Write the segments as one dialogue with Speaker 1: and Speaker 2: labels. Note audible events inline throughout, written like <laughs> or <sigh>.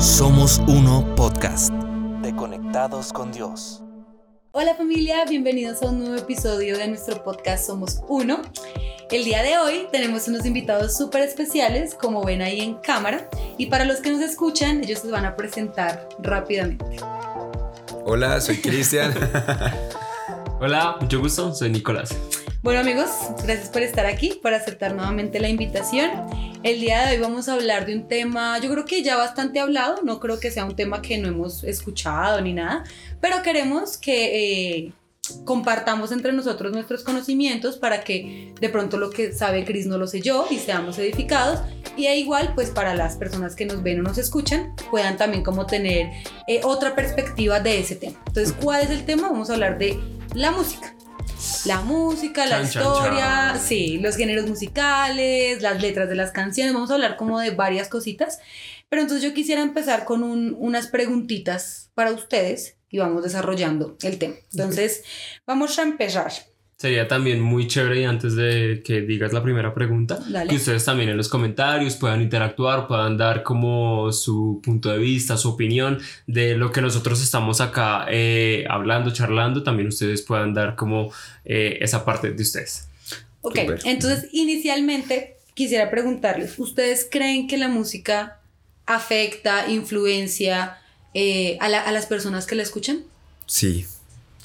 Speaker 1: Somos Uno Podcast. De Conectados con Dios.
Speaker 2: Hola familia, bienvenidos a un nuevo episodio de nuestro podcast Somos Uno. El día de hoy tenemos unos invitados súper especiales, como ven ahí en cámara, y para los que nos escuchan, ellos se van a presentar rápidamente.
Speaker 3: Hola, soy Cristian. <laughs>
Speaker 4: Hola, mucho gusto, soy Nicolás.
Speaker 2: Bueno amigos, gracias por estar aquí, por aceptar nuevamente la invitación. El día de hoy vamos a hablar de un tema, yo creo que ya bastante hablado, no creo que sea un tema que no hemos escuchado ni nada, pero queremos que eh, compartamos entre nosotros nuestros conocimientos para que de pronto lo que sabe Cris no lo sé yo y seamos edificados y e igual pues para las personas que nos ven o nos escuchan puedan también como tener eh, otra perspectiva de ese tema. Entonces, ¿cuál es el tema? Vamos a hablar de la música la música, la historia, sí, los géneros musicales, las letras de las canciones, vamos a hablar como de varias cositas. Pero entonces yo quisiera empezar con unas preguntitas para ustedes y vamos desarrollando el tema. Entonces, vamos a empezar.
Speaker 4: Sería también muy chévere y antes de que digas la primera pregunta, que ustedes también en los comentarios puedan interactuar, puedan dar como su punto de vista, su opinión de lo que nosotros estamos acá eh, hablando, charlando, también ustedes puedan dar como eh, esa parte de ustedes.
Speaker 2: Ok, entonces inicialmente quisiera preguntarles, ¿ustedes creen que la música afecta, influencia eh, a, a las personas que la escuchan?
Speaker 3: Sí.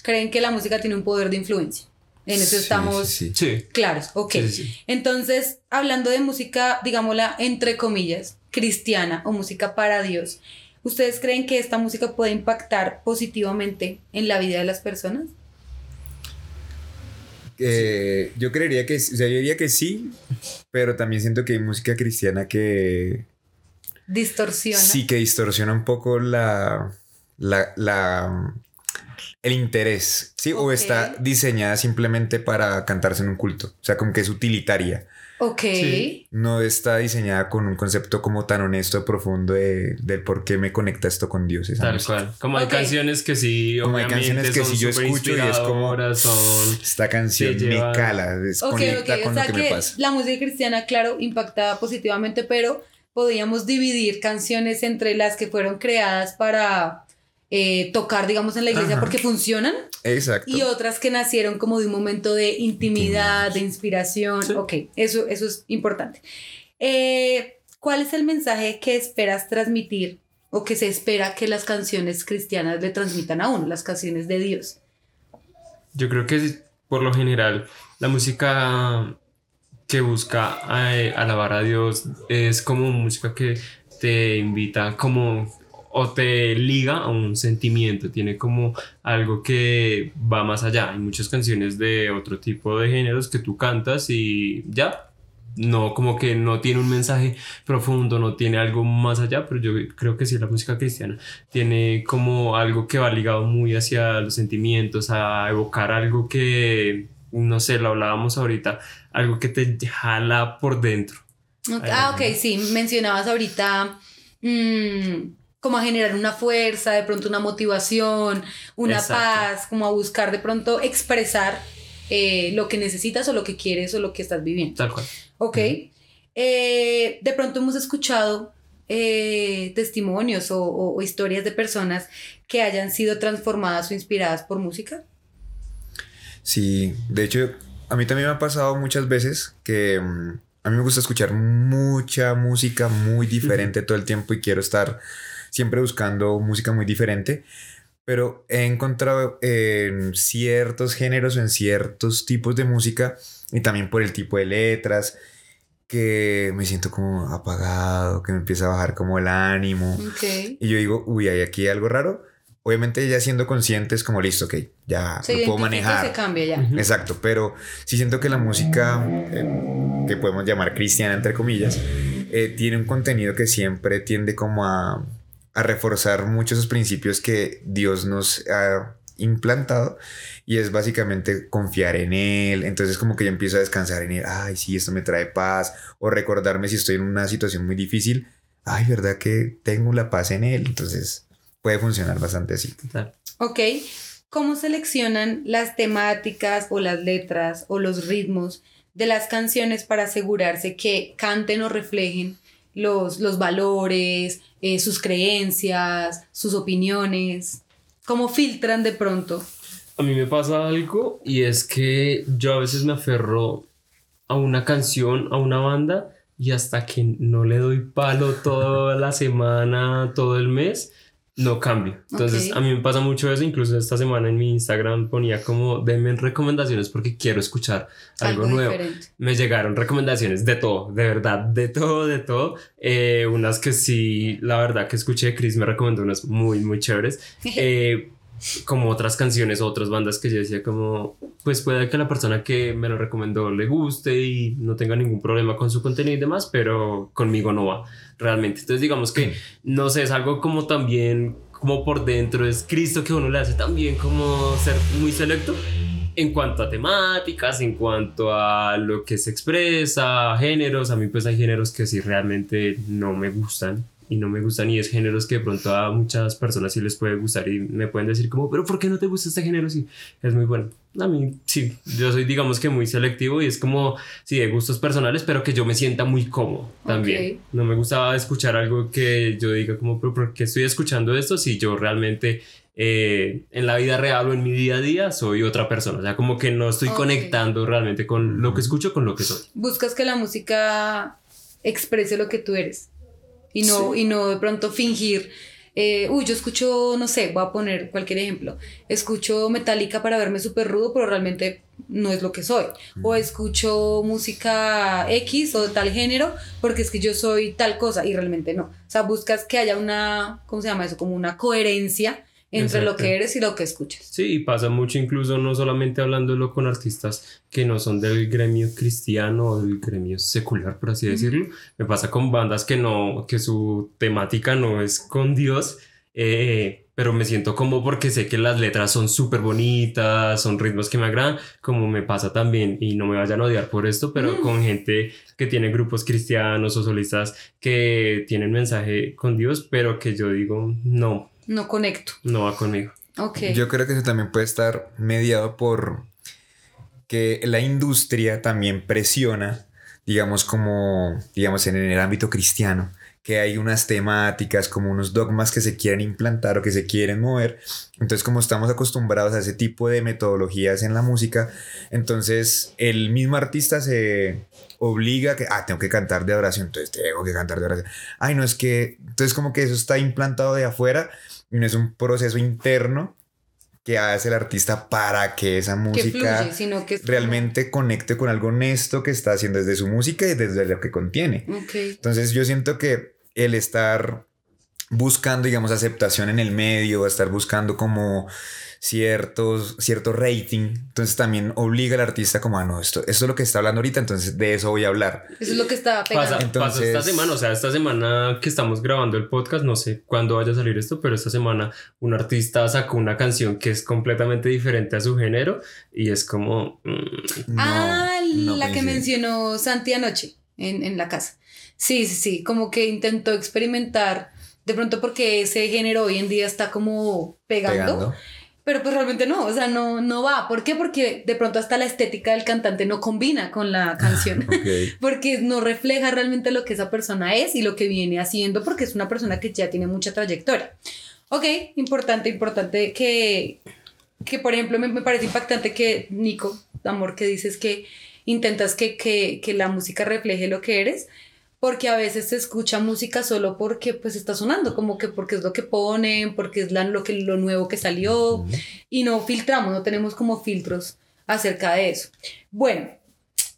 Speaker 2: ¿Creen que la música tiene un poder de influencia? En eso estamos sí, claros. Ok. Entonces, hablando de música, digámosla entre comillas, cristiana o música para Dios, ¿ustedes creen que esta música puede impactar positivamente en la vida de las personas?
Speaker 3: Eh, yo creería que, o sea, yo diría que sí, pero también siento que hay música cristiana que...
Speaker 2: Distorsiona.
Speaker 3: Sí, que distorsiona un poco la, la, la el interés, ¿sí? O está diseñada simplemente para cantarse en un culto. O sea, como que es utilitaria.
Speaker 2: Ok.
Speaker 3: No está diseñada con un concepto como tan honesto, profundo de, por qué me conecta esto con Dios.
Speaker 4: Tal cual. Como hay canciones que sí,
Speaker 3: como hay canciones que si yo escucho y es como esta canción me cala, desconecta con lo que, me pasa.
Speaker 2: La música cristiana, claro, impacta positivamente, pero podríamos dividir canciones entre las que fueron creadas para eh, tocar, digamos, en la iglesia porque funcionan.
Speaker 3: Exacto.
Speaker 2: Y otras que nacieron como de un momento de intimidad, de inspiración. Ok, eso, eso es importante. Eh, ¿Cuál es el mensaje que esperas transmitir o que se espera que las canciones cristianas le transmitan a uno, las canciones de Dios?
Speaker 4: Yo creo que por lo general la música que busca eh, alabar a Dios es como música que te invita como o te liga a un sentimiento, tiene como algo que va más allá. Hay muchas canciones de otro tipo de géneros que tú cantas y ya, no como que no tiene un mensaje profundo, no tiene algo más allá, pero yo creo que sí la música cristiana tiene como algo que va ligado muy hacia los sentimientos, a evocar algo que, no sé, lo hablábamos ahorita, algo que te jala por dentro.
Speaker 2: Ah, ok, sí, mencionabas ahorita... Mmm como a generar una fuerza, de pronto una motivación, una paz, como a buscar de pronto expresar eh, lo que necesitas o lo que quieres o lo que estás viviendo.
Speaker 4: Tal cual.
Speaker 2: Ok. Eh, de pronto hemos escuchado eh, testimonios o, historias de personas que hayan sido transformadas o inspiradas por música.
Speaker 3: Sí, de hecho, a mí también me ha pasado muchas veces que mm, a mí me gusta escuchar mucha música muy diferente todo el tiempo y quiero estar siempre buscando música muy diferente, pero he encontrado en ciertos géneros, en ciertos tipos de música, y también por el tipo de letras, que me siento como apagado, que me empieza a bajar como el ánimo. Y yo digo, uy, hay aquí algo raro. Obviamente ya siendo conscientes como listo, ok, ya lo puedo manejar.
Speaker 2: Se cambia ya.
Speaker 3: Exacto, pero sí siento que la música, eh, que podemos llamar cristiana entre comillas, eh, tiene un contenido que siempre tiende como a a reforzar muchos esos principios que Dios nos ha implantado y es básicamente confiar en Él. Entonces como que yo empiezo a descansar en Él, ay, sí, esto me trae paz, o recordarme si estoy en una situación muy difícil, ay, ¿verdad que tengo la paz en Él? Entonces puede funcionar bastante así.
Speaker 2: Ok, ¿cómo seleccionan las temáticas o las letras o los ritmos de las canciones para asegurarse que canten o reflejen los, los valores, eh, sus creencias, sus opiniones? ¿Cómo filtran de pronto?
Speaker 4: A mí me pasa algo y es que yo a veces me aferro a una canción, a una banda y hasta que no le doy palo toda la semana, todo el mes, no cambio. Entonces,
Speaker 2: Ok.
Speaker 4: a mí me pasa mucho eso. Incluso esta semana en mi Instagram ponía como, denme recomendaciones porque quiero escuchar algo, nuevo.
Speaker 2: diferente.
Speaker 4: Me llegaron recomendaciones de todo, de verdad, de todo, de todo. Eh, unas que sí, la verdad que escuché, Chris me recomendó unas muy, muy chéveres. <laughs> Eh, como otras canciones, otras bandas que yo decía como, pues puede que la persona que me lo recomendó le guste y no tenga ningún problema con su contenido y demás, pero conmigo no va realmente. Entonces digamos que, no sé, es algo como también, como por dentro, es Cristo que uno le hace también como ser muy selecto en cuanto a temáticas, en cuanto a lo que se expresa, géneros, a mí pues hay géneros que sí realmente no me gustan y no me gustan y es géneros que de pronto a muchas personas sí les puede gustar y me pueden decir como, pero ¿por qué no te gusta este género? Sí, es muy bueno. A mí sí, yo soy digamos que muy selectivo y es como, sí, de gustos personales, pero que yo me sienta muy cómodo también.
Speaker 2: Ok.
Speaker 4: No me gusta escuchar algo que yo diga como, pero ¿por qué estoy escuchando esto si yo realmente eh, en la vida real o en mi día a día soy otra persona? O sea, como que no estoy
Speaker 2: Ok.
Speaker 4: conectando realmente con lo que escucho, con lo que soy.
Speaker 2: Buscas que la música exprese lo que tú eres y no, y no de pronto fingir. eh, uy, yo escucho, no sé, voy a poner cualquier ejemplo. Escucho Metallica para verme súper rudo, pero realmente no es lo que soy. O escucho música X o de tal género porque es que yo soy tal cosa y realmente no. O sea, buscas que haya una, ¿cómo se llama eso? Como una coherencia entre lo que eres y lo que escuchas.
Speaker 4: Sí, y pasa mucho incluso no solamente hablándolo con artistas que no son del gremio cristiano o del gremio secular, por así decirlo. Me pasa con bandas que no, que su temática no es con Dios, eh, pero me siento como porque sé que las letras son súper bonitas, son ritmos que me agradan, como me pasa también, y no me vayan a odiar por esto, pero con gente que tiene grupos cristianos o solistas que tienen mensaje con Dios, pero que yo digo, no,
Speaker 2: No conecto.
Speaker 4: no va conmigo.
Speaker 2: Ok.
Speaker 3: Yo creo que eso también puede estar mediado por que la industria también presiona, digamos, como, digamos, en el ámbito cristiano, que hay unas temáticas, como unos dogmas que se quieren implantar o que se quieren mover. Entonces, como estamos acostumbrados a ese tipo de metodologías en la música, entonces el mismo artista se obliga a que, ah, tengo que cantar de adoración, entonces tengo que cantar de oración. Ay, no es que, entonces como que eso está implantado de afuera y no es un proceso interno que hace el artista para que esa
Speaker 2: que
Speaker 3: música
Speaker 2: fluye, sino que
Speaker 3: realmente conecte con algo honesto que está haciendo desde su música y desde lo que contiene. Entonces yo siento que el estar buscando, digamos, aceptación en el medio, estar buscando como ciertos, cierto rating, entonces también obliga al artista como, ah, no, esto, esto es lo que está hablando ahorita, entonces de eso voy a hablar.
Speaker 2: Eso es lo que está pegando.
Speaker 4: Pasa,
Speaker 3: Entonces-
Speaker 4: pasa esta semana, o sea, esta semana que estamos grabando el podcast, no sé cuándo vaya a salir esto, pero esta semana un artista sacó una canción que es completamente diferente a su género y es como... mm,
Speaker 3: No,
Speaker 2: ah,
Speaker 3: no
Speaker 2: la que
Speaker 3: coincide.
Speaker 2: mencionó Santi anoche en, en la casa. Sí, sí, sí, como que intentó experimentar, de pronto porque ese género hoy en día está como pegando,
Speaker 3: Pegando.
Speaker 2: Pero pues realmente no, o sea, no, no va. ¿Por qué? Porque de pronto hasta la estética del cantante no combina con la canción. <laughs>
Speaker 3: Ok. <laughs>
Speaker 2: porque no refleja realmente lo que esa persona es y lo que viene haciendo, porque es una persona que ya tiene mucha trayectoria. Ok, importante, importante que, que por ejemplo, me, me parece impactante que Nico, amor, que dices que intentas que, que, que la música refleje lo que eres, porque a veces se escucha música solo porque pues está sonando, como que porque es lo que ponen, porque es la- lo, que, lo nuevo que salió, y no filtramos, no tenemos como filtros acerca de eso. Bueno,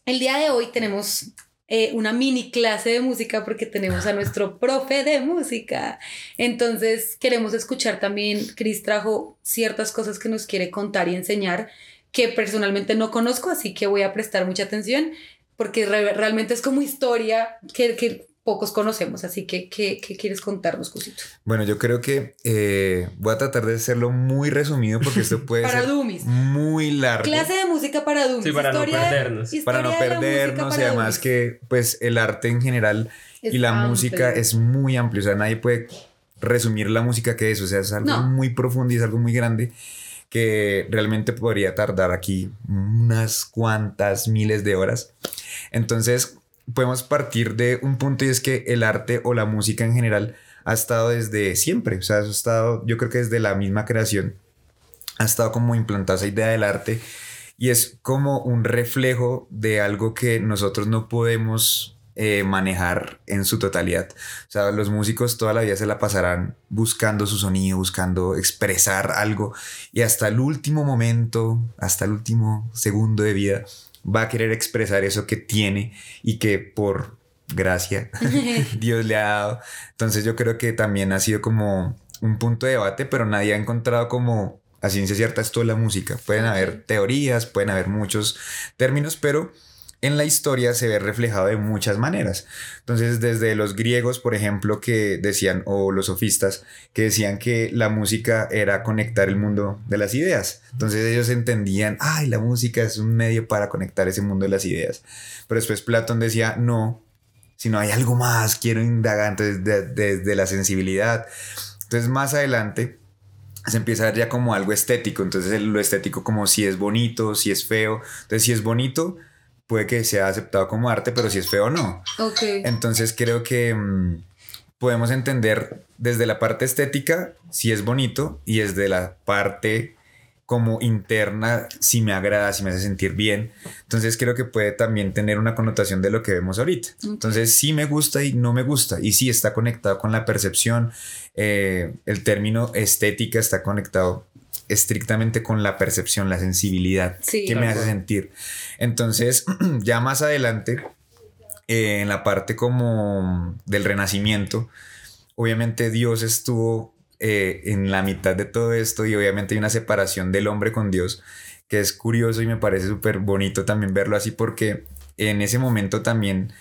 Speaker 2: el día de hoy tenemos eh, una mini clase de música porque tenemos a nuestro <laughs> profe de música. Entonces queremos escuchar también, Chris trajo ciertas cosas que nos quiere contar y enseñar que personalmente no conozco, así que voy a prestar mucha atención porque re- realmente es como historia que, que pocos conocemos, así que ¿qué, qué quieres contarnos, Cusito?
Speaker 3: Bueno, yo creo que eh, voy a tratar de hacerlo muy resumido porque esto puede <laughs>
Speaker 2: Para
Speaker 3: ser
Speaker 2: Dummies.
Speaker 3: muy largo.
Speaker 2: Clase de música para Dummies.
Speaker 4: Sí, para no
Speaker 2: Historia de-
Speaker 4: perdernos.
Speaker 3: para no perdernos y además
Speaker 2: Dummies.
Speaker 3: que pues el arte en general
Speaker 2: Es
Speaker 3: y la
Speaker 2: amplio.
Speaker 3: música es muy amplio, o sea, nadie puede resumir la música que es, o sea, es algo
Speaker 2: No.
Speaker 3: muy profundo y es algo muy grande que realmente podría tardar aquí unas cuantas miles de horas. Entonces, podemos partir de un punto y es que el arte o la música en general ha estado desde siempre, o sea, ha estado, yo creo que desde la misma creación, ha estado como implantada esa idea del arte y es como un reflejo de algo que nosotros no podemos eh, manejar en su totalidad. O sea, los músicos toda la vida se la pasarán buscando su sonido, buscando expresar algo y hasta el último momento, hasta el último segundo de vida, va a querer expresar eso que tiene y que por gracia <laughs> <laughs> Dios le ha dado. Entonces yo creo que también ha sido como un punto de debate, pero nadie ha encontrado como a ciencia cierta esto de la música. Pueden haber teorías, pueden haber muchos términos, pero en la historia se ve reflejado de muchas maneras. Entonces, desde los griegos, por ejemplo, que decían, o los sofistas, que decían que la música era conectar el mundo de las ideas. Entonces ellos entendían, ay, la música es un medio para conectar ese mundo de las ideas. Pero después Platón decía, no, si no hay algo más, quiero indagar desde, desde la sensibilidad. Entonces, más adelante, se empieza a ver ya como algo estético. Entonces, lo estético como si es bonito, si es feo. Entonces, si es bonito, puede que sea aceptado como arte, pero si es feo no.
Speaker 2: Ok.
Speaker 3: Entonces creo que mm, podemos entender desde la parte estética si es bonito y desde la parte como interna si me agrada, si me hace sentir bien. Entonces creo que puede también tener una connotación de lo que vemos ahorita. Entonces sí me gusta y no me gusta. Y sí está conectado con la percepción. Eh, el término estética está conectado estrictamente con la percepción, la sensibilidad que me hace sentir. Entonces, <clears throat> ya más adelante, eh, en la parte como del renacimiento, obviamente Dios estuvo eh, en la mitad de todo esto y obviamente hay una separación del hombre con Dios que es curioso y me parece súper bonito también verlo así porque en ese momento también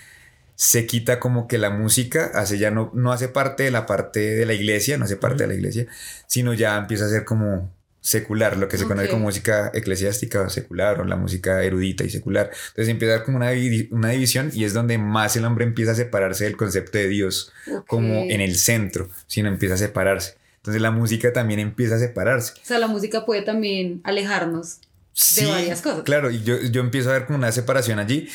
Speaker 3: se quita como que la música hace ya no, no hace parte de la parte de la iglesia, no hace parte de la iglesia, sino ya empieza a ser como secular, lo que se conoce como música eclesiástica o secular, o la música erudita y secular. Entonces empieza a dar como una, una división y es donde más el hombre empieza a separarse del concepto de Dios, como en el centro, sino empieza a separarse. Entonces la música también empieza a separarse.
Speaker 2: O sea, la música puede también alejarnos de varias cosas.
Speaker 3: Claro, y yo, yo empiezo a ver como una separación allí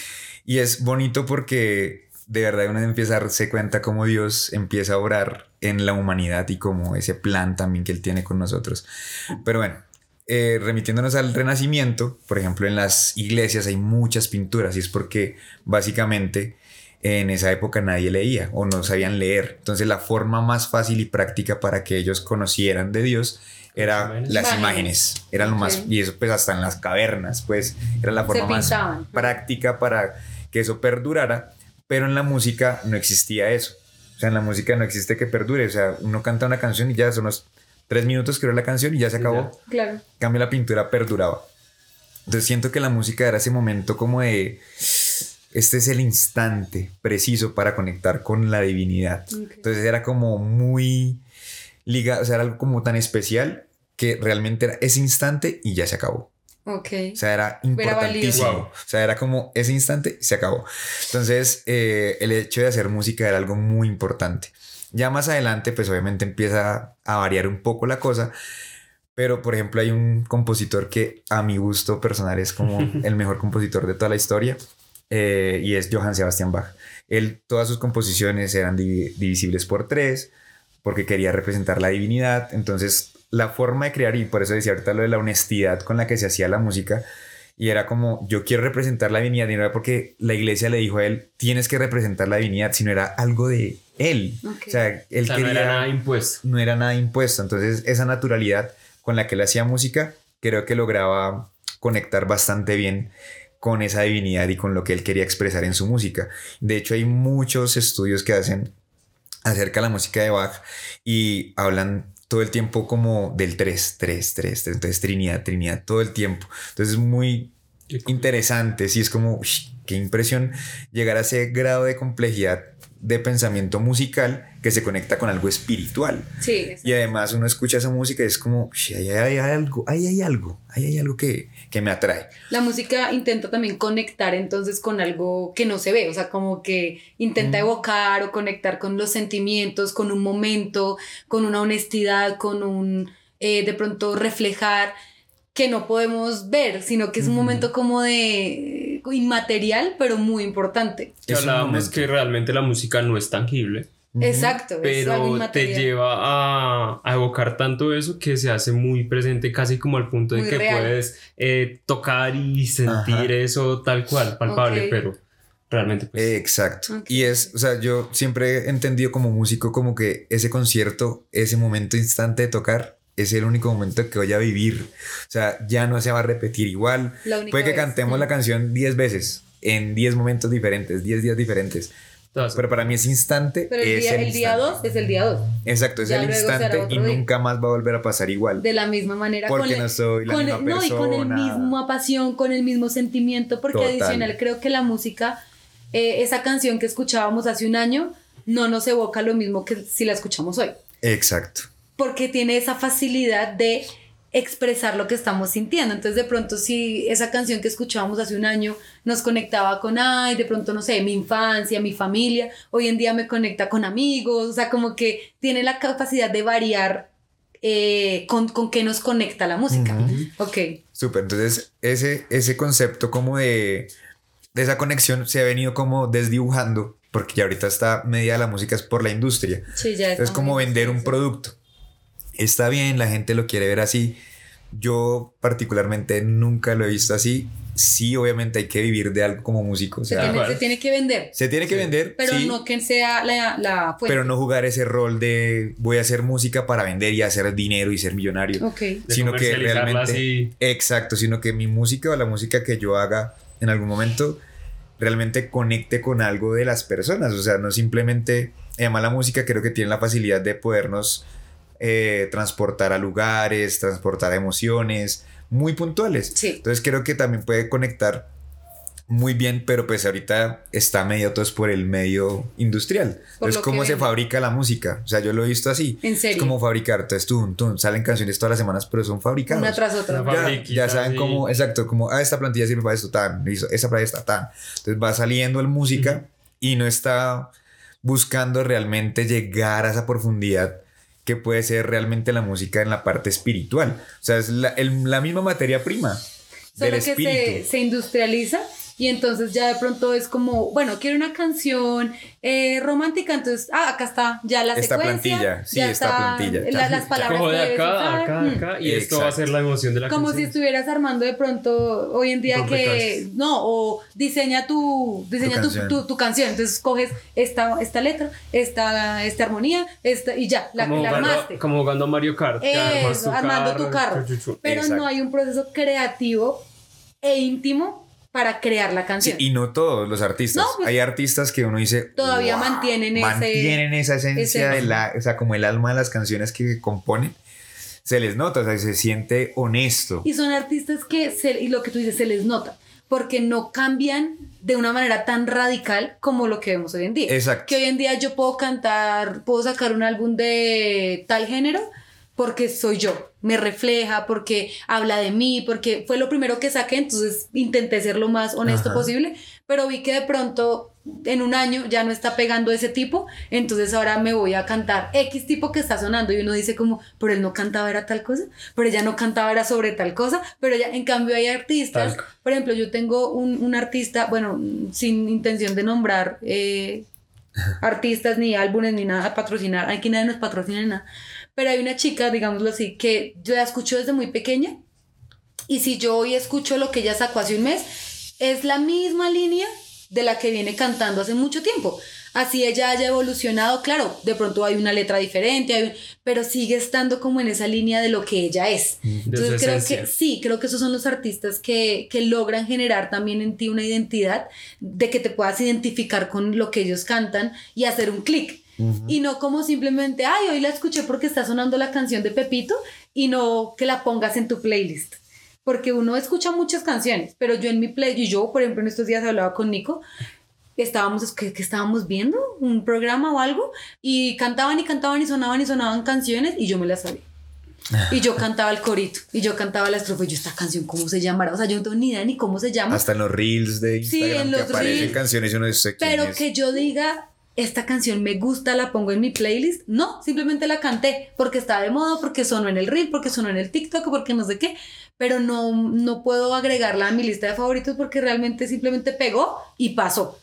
Speaker 3: y es bonito porque de verdad uno empieza a darse cuenta cómo Dios empieza a orar en la humanidad y como ese plan también que Él tiene con nosotros. Pero bueno, eh, remitiéndonos al renacimiento, por ejemplo, en las iglesias hay muchas pinturas y es porque básicamente en esa época nadie leía o no sabían leer. Entonces la forma más fácil y práctica para que ellos conocieran de Dios era las imágenes, eran lo más y eso pues hasta en las cavernas, pues era la forma más práctica para que eso perdurara, pero en la música no existía eso sea, en la música no existe que perdure. O sea, uno canta una canción y ya son los tres minutos que dura la canción y ya se acabó.
Speaker 2: Claro.
Speaker 3: Cambio la pintura perduraba. Entonces siento que la música era ese momento como de este es el instante preciso para conectar con la divinidad. Entonces era como muy ligado, o sea, era algo como tan especial que realmente era ese instante y ya se acabó.
Speaker 2: Ok.
Speaker 3: O sea, era importantísimo. O sea, era como ese instante se acabó. Entonces, eh, el hecho de hacer música era algo muy importante. Ya más adelante, pues obviamente empieza a variar un poco la cosa. Pero, por ejemplo, hay un compositor que a mi gusto personal es como <laughs> el mejor compositor de toda la historia. Eh, y es Johann Sebastian Bach. Él, todas sus composiciones eran divisibles por tres, porque quería representar la divinidad. Entonces, la forma de crear, y por eso decía ahorita lo de la honestidad con la que se hacía la música, y era como, yo quiero representar la divinidad, y no era porque la iglesia le dijo a él, tienes que representar la divinidad, sino era algo de él. O sea, él
Speaker 4: no era nada impuesto.
Speaker 3: No era nada impuesto. Entonces, esa naturalidad con la que él hacía música, creo que lograba conectar bastante bien con esa divinidad y con lo que él quería expresar en su música. De hecho, hay muchos estudios que hacen acerca de la música de Bach y hablan todo el tiempo como del 3, 3, 3, entonces Trinidad, Trinidad, todo el tiempo. Entonces es muy interesante, sí, es como, qué impresión llegar a ese grado de complejidad de pensamiento musical que se conecta con algo espiritual.
Speaker 2: Sí.
Speaker 3: Y además uno escucha esa música y es como, ahí hay, algo, ahí hay algo, ahí hay algo que, que me atrae.
Speaker 2: La música intenta también conectar entonces con algo que no se ve, o sea, como que intenta evocar o conectar con los sentimientos, con un momento, con una honestidad, con un, eh, de pronto reflejar que no podemos ver, sino que es un momento como de inmaterial, pero muy importante.
Speaker 4: Que hablábamos que realmente la música no es tangible,
Speaker 2: Exacto. es algo
Speaker 4: pero te lleva a, a evocar tanto eso que se hace muy presente, casi como al punto de
Speaker 2: Muy
Speaker 4: que
Speaker 2: real.
Speaker 4: puedes eh, tocar y sentir
Speaker 3: Ajá.
Speaker 4: eso tal cual, palpable, pero realmente pues,
Speaker 3: Exacto. Y es, o sea, yo siempre he entendido como músico como que ese concierto, ese momento instante de tocar, es el único momento que voy a vivir. O sea, ya no se va a repetir igual. Puede que
Speaker 2: vez.
Speaker 3: cantemos la canción 10 veces, en 10 momentos diferentes, 10 días diferentes. Pero para mí ese instante
Speaker 2: Pero el
Speaker 3: es
Speaker 2: día,
Speaker 3: el,
Speaker 2: el día
Speaker 3: instante.
Speaker 2: 2 es el día 2.
Speaker 3: Exacto, es
Speaker 2: Ya
Speaker 3: el instante y
Speaker 2: día.
Speaker 3: nunca más va a volver a pasar igual.
Speaker 2: De la misma manera.
Speaker 3: Porque
Speaker 2: con
Speaker 3: no soy la
Speaker 2: con
Speaker 3: misma
Speaker 2: el- no, y con el
Speaker 3: persona.
Speaker 2: misma pasión, con el mismo sentimiento, porque
Speaker 3: Total.
Speaker 2: adicional creo que la música, eh, esa canción que escuchábamos hace un año, no nos evoca lo mismo que si la escuchamos hoy.
Speaker 3: Exacto.
Speaker 2: Porque tiene esa facilidad de expresar lo que estamos sintiendo. Entonces, de pronto, si esa canción que escuchábamos hace un año nos conectaba con, ay, de pronto, no sé, mi infancia, mi familia, hoy en día me conecta con amigos, o sea, como que tiene la capacidad de variar eh, con, con qué nos conecta la música.
Speaker 3: Ujú.
Speaker 2: Ok,
Speaker 3: Súper, entonces ese, ese concepto como de, de esa conexión se ha venido como desdibujando, porque ya ahorita está medida la música es por la industria.
Speaker 2: sí, ya
Speaker 3: Es
Speaker 2: estamos
Speaker 3: como
Speaker 2: en
Speaker 3: vender un producto. Está bien, la gente lo quiere ver así. Yo particularmente nunca lo he visto así. Sí, obviamente hay que vivir de algo como músico. O
Speaker 2: Se
Speaker 3: sea,
Speaker 2: tiene, se tiene que vender,
Speaker 3: se tiene que
Speaker 4: Sí.
Speaker 3: vender,
Speaker 2: pero
Speaker 3: sí,
Speaker 2: no que sea la, la fuente.
Speaker 3: pero no jugar ese rol de voy a hacer música para vender y hacer dinero y ser millonario.
Speaker 2: Ok,
Speaker 4: de
Speaker 3: sino que realmente-
Speaker 4: así.
Speaker 3: Exacto, sino que mi música o la música que yo haga en algún momento realmente conecte con algo de las personas. O sea, no simplemente. Además, la música creo que tiene la facilidad de podernos eh, transportar a lugares, transportar a emociones muy puntuales.
Speaker 2: sí.
Speaker 3: Entonces, creo que también puede conectar muy bien, pero pues ahorita está medio todo es por el medio industrial.
Speaker 2: Por
Speaker 3: Entonces, cómo se fabrica la música. O sea, yo lo he visto así.
Speaker 2: En
Speaker 3: Es
Speaker 2: serio.
Speaker 3: como fabricar. Entonces, tú, tú, salen canciones todas las semanas, pero son fabricadas
Speaker 2: Una tras otra.
Speaker 3: Ya, ya saben
Speaker 4: sí.
Speaker 3: cómo, exacto, como, ah, esta plantilla sirve para esto, tan, listo, esa para esta, tan. Entonces va saliendo el música y no está buscando realmente llegar a esa profundidad que puede ser realmente la música en la parte espiritual. O sea, es la, el- la misma materia prima
Speaker 2: Solo
Speaker 3: del
Speaker 2: que
Speaker 3: espíritu.
Speaker 2: se, se industrializa y entonces ya de pronto es como, bueno, quiero una canción eh, romántica, entonces, ah, acá está ya la
Speaker 3: Esta
Speaker 2: secuencia.
Speaker 3: plantilla, sí,
Speaker 2: ya
Speaker 3: esta
Speaker 2: está
Speaker 3: plantilla.
Speaker 2: la- las palabras que
Speaker 4: de
Speaker 2: debes
Speaker 4: acá,
Speaker 2: usar.
Speaker 4: acá,
Speaker 2: Mm.
Speaker 4: acá, y esto va a ser la emoción de la
Speaker 2: Como si estuvieras armando de pronto hoy en día que no o diseña tu diseña tu,
Speaker 3: canción.
Speaker 2: tu- tu canción entonces coges esta esta letra esta esta armonía esta y ya la,
Speaker 4: como,
Speaker 2: la
Speaker 4: jugando,
Speaker 2: armaste
Speaker 4: como jugando a Mario Kart. que armas
Speaker 2: armando tu carro.
Speaker 4: chu, chu, chu.
Speaker 2: pero
Speaker 3: Exacto.
Speaker 2: no hay un proceso creativo e íntimo para crear la
Speaker 3: Sí,
Speaker 2: canción
Speaker 3: y no todos los artistas.
Speaker 2: No, pues,
Speaker 3: Hay artistas que uno dice.
Speaker 2: todavía
Speaker 3: "Wow",
Speaker 2: mantienen ese-
Speaker 3: Mantienen esa esencia
Speaker 2: ese-
Speaker 3: de la. O sea, como el alma de las canciones que componen. Se les nota, o sea, se siente honesto.
Speaker 2: Y son artistas que, se, y lo que tú dices, se les nota, porque no cambian de una manera tan radical como lo que vemos hoy en día.
Speaker 3: Exacto.
Speaker 2: Que hoy en día yo puedo cantar, puedo sacar un álbum de tal género porque soy yo, me refleja, porque habla de mí, porque fue lo primero que saqué, entonces intenté ser lo más honesto
Speaker 3: Ajá.
Speaker 2: posible, pero vi que de pronto en un año ya no está pegando ese tipo, entonces ahora me voy a cantar X tipo que está sonando y uno dice como, pero él no cantaba era tal cosa, pero ella no cantaba era sobre tal cosa, pero ya en cambio hay artistas,
Speaker 4: Tal.
Speaker 2: por ejemplo, yo tengo un, un artista, bueno, sin intención de nombrar eh, <laughs> artistas ni álbumes ni nada a patrocinar, aquí nadie nos patrocina ni nada, pero hay una chica, digámoslo así, que yo la escucho desde muy pequeña y si yo hoy escucho lo que ella sacó hace un mes, es la misma línea de la que viene cantando hace mucho tiempo. Así ella haya evolucionado, claro, de pronto hay una letra diferente, hay un- pero sigue estando como en esa línea de lo que ella es.
Speaker 4: De su
Speaker 2: Entonces creo
Speaker 4: esencia.
Speaker 2: que sí, creo que esos son los artistas que, que logran generar también en ti una identidad de que te puedas identificar con lo que ellos cantan y hacer un clic. Y no como simplemente, ay, hoy la escuché porque está sonando la canción de Pepito y no que la pongas en tu playlist. Porque uno escucha muchas canciones, pero yo en mi play, y yo, por ejemplo, en estos días hablaba con Nico, estábamos, que, que estábamos viendo un programa o algo, y cantaban y cantaban y sonaban y sonaban canciones, y yo me las sabía. Y yo <laughs> cantaba el corito, y yo cantaba la estrofa, y yo, esta canción, ¿cómo se llamará? O sea, yo no tengo ni idea ni cómo se llama.
Speaker 3: Hasta en los reels de
Speaker 2: Sí,
Speaker 3: Instagram
Speaker 2: en
Speaker 3: que
Speaker 2: los
Speaker 3: aparecen
Speaker 2: reels.
Speaker 3: canciones y uno dice quién
Speaker 2: Pero
Speaker 3: es.
Speaker 2: que yo diga, esta canción me gusta, la pongo en mi playlist. No, simplemente la canté porque estaba de moda, porque sonó en el reel, porque sonó en el TikTok, porque no sé qué. Pero no, no puedo agregarla a mi lista de favoritos porque realmente simplemente pegó y pasó.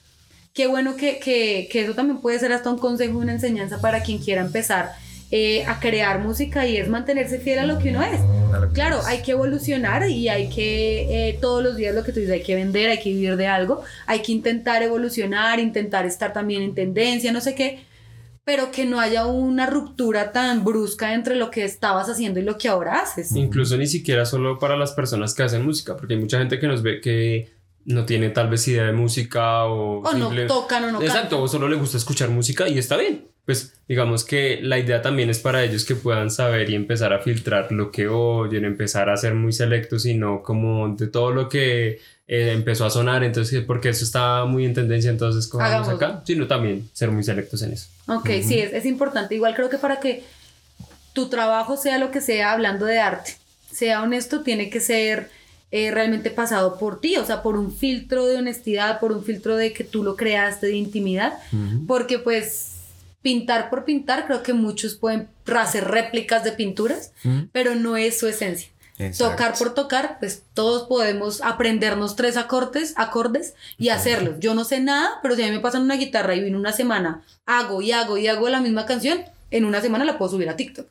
Speaker 2: Qué bueno que, que, que eso también puede ser hasta un consejo, una enseñanza para quien quiera empezar eh, a crear música y es mantenerse fiel a lo que uno es. Claro, hay que evolucionar y hay que eh, todos los días lo que tú dices, hay que vender, hay que vivir de algo, hay que intentar evolucionar, intentar estar también en tendencia, no sé qué, pero que no haya una ruptura tan brusca entre lo que estabas haciendo y lo que ahora haces.
Speaker 4: Incluso ni siquiera solo para las personas que hacen música, porque hay mucha gente que nos ve que no tiene tal vez idea de música o...
Speaker 2: O no tocan o no
Speaker 4: Exacto, o solo le gusta escuchar música y está bien pues digamos que la idea también es para ellos que puedan saber y empezar a filtrar lo que oyen, empezar a ser muy selectos y no como de todo lo que eh, empezó a sonar, entonces porque eso está muy en tendencia, entonces cogamos acá, sino también ser muy selectos en eso.
Speaker 2: Ok, sí, es, es importante. Igual creo que para que tu trabajo sea lo que sea, hablando de arte, sea honesto, tiene que ser eh, realmente pasado por ti, o sea, por un filtro de honestidad, por un filtro de que tú lo creaste, de intimidad, porque pues pintar por pintar, creo que muchos pueden hacer réplicas de pinturas, pero no es su esencia. Tocar por tocar, pues todos podemos aprendernos tres acordes, acordes y hacerlos. Yo no sé nada, pero si a mí me pasan una guitarra y en una semana hago y hago y hago la misma canción, en una semana la puedo subir a TikTok.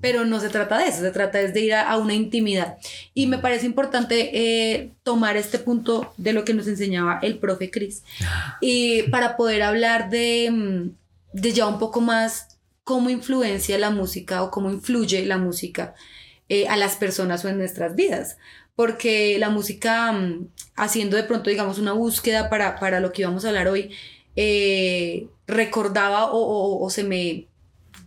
Speaker 2: Pero no se trata de eso, se trata de ir a, una intimidad. Y me parece importante eh, tomar este punto de lo que nos enseñaba el profe Chris. Ah. Y para poder hablar de, mm, de ya un poco más cómo influencia la música o cómo influye la música eh, a las personas o en nuestras vidas. Porque la música, mm, haciendo de pronto, digamos, una búsqueda para, para lo que íbamos a hablar hoy, eh, recordaba o, o se me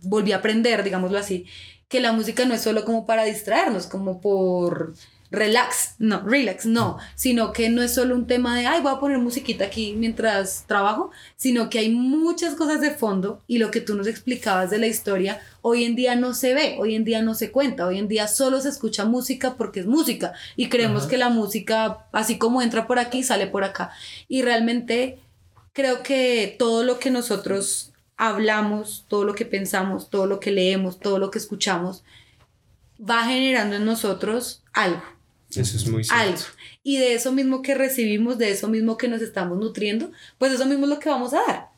Speaker 2: volví a aprender, digámoslo así, que la música no es solo como para distraernos, como por relax, no, relax, no, sino que no es solo un tema de, ay, voy a poner musiquita aquí mientras trabajo, sino que hay muchas cosas de fondo y lo que tú nos explicabas de la historia, hoy en día no se ve, hoy en día no se cuenta, hoy en día solo se escucha música porque es música y creemos que la música, así como entra por aquí, sale por acá. Y realmente creo que todo lo que nosotros hablamos, todo lo que pensamos, todo lo que leemos, todo lo que escuchamos, va generando en nosotros algo.
Speaker 4: Eso es muy cierto.
Speaker 2: Algo. Y de eso mismo que recibimos, de eso mismo que nos estamos nutriendo, pues eso mismo es lo que vamos a dar.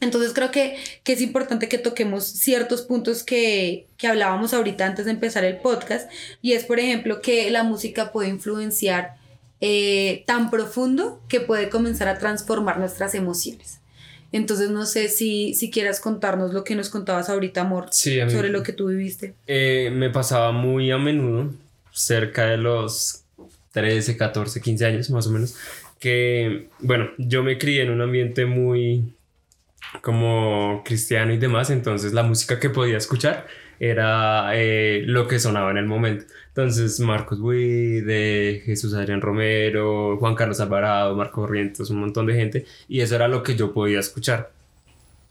Speaker 2: Entonces creo que, que es importante que toquemos ciertos puntos que, que hablábamos ahorita antes de empezar el podcast. Y es, por ejemplo, que la música puede influenciar eh, tan profundo que puede comenzar a transformar nuestras emociones. Entonces no sé si, si quieras contarnos lo que nos contabas ahorita, amor, sobre lo que tú viviste.
Speaker 4: Eh, me pasaba muy a menudo cerca de los 13, 14, 15 años más o menos, que, bueno, yo me crié en un ambiente muy como cristiano y demás, entonces la música que podía escuchar era eh, lo que sonaba en el momento. Entonces, Marcos Witt, Jesús Adrián Romero, Juan Carlos Alvarado, Marco Corrientos, un montón de gente, y eso era lo que yo podía escuchar.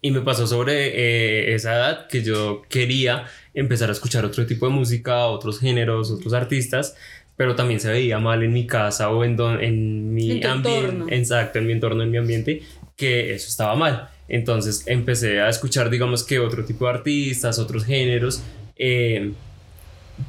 Speaker 4: Y me pasó sobre eh, esa edad que yo quería empezar a escuchar otro tipo de música, otros géneros, otros artistas, pero también se veía mal en mi casa o en, en mi ambiente, exacto, en mi entorno, en mi ambiente, que eso estaba mal. Entonces empecé a escuchar, digamos que otro tipo de artistas, otros géneros. Eh,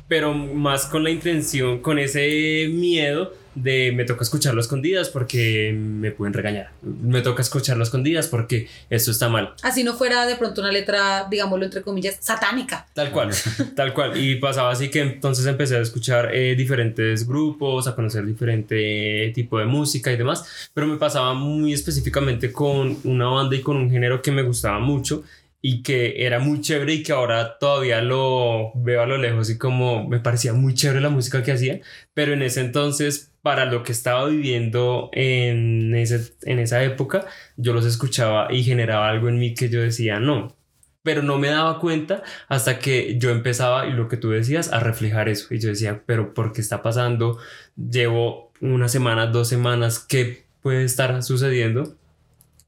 Speaker 4: pero más con la intención, con ese miedo de me toca escucharlo a escondidas porque me pueden regañar. Me toca escucharlo a escondidas porque eso está mal.
Speaker 2: Así no fuera de pronto una letra, digámoslo entre comillas, satánica.
Speaker 4: Tal cual, <laughs> tal cual. Y pasaba así que entonces empecé a escuchar eh, diferentes grupos, a conocer diferente tipo de música y demás, pero me pasaba muy específicamente con una banda y con un género que me gustaba mucho y que era muy chévere y que ahora todavía lo veo a lo lejos y como me parecía muy chévere la música que hacía, pero en ese entonces para lo que estaba viviendo en, ese, en esa época, yo los escuchaba y generaba algo en mí que yo decía, no, pero no me daba cuenta hasta que yo empezaba y lo que tú decías a reflejar eso y yo decía, pero ¿por qué está pasando? Llevo una semana, dos semanas, ¿qué puede estar sucediendo?